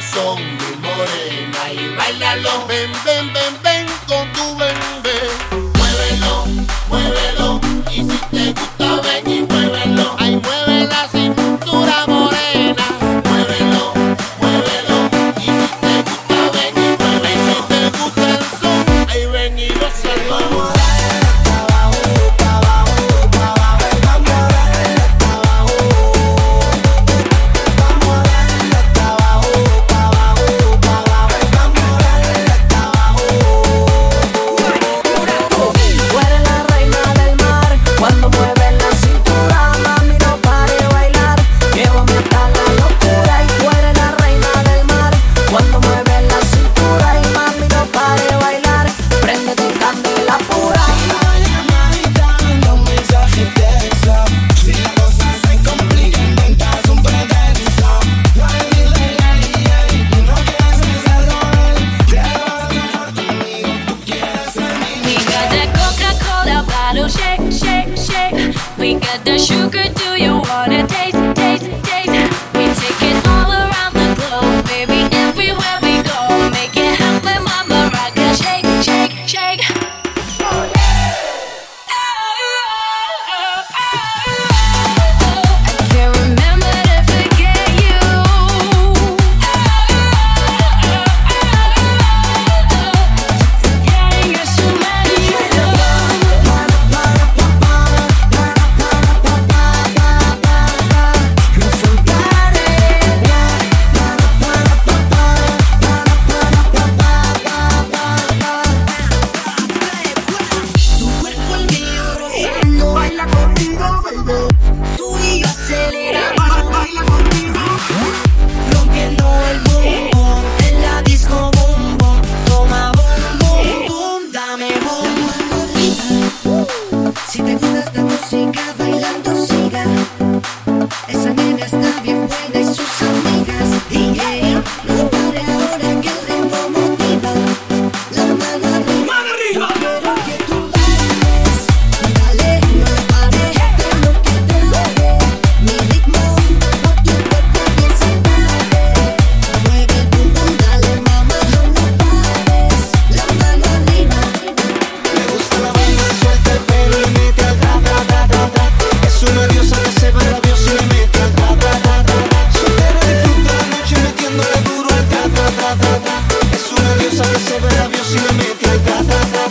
son, mi morena, y bailalo, ven, ven, ven, ven. that sugar do. contigo, baby. pasa que se ve la y no me trae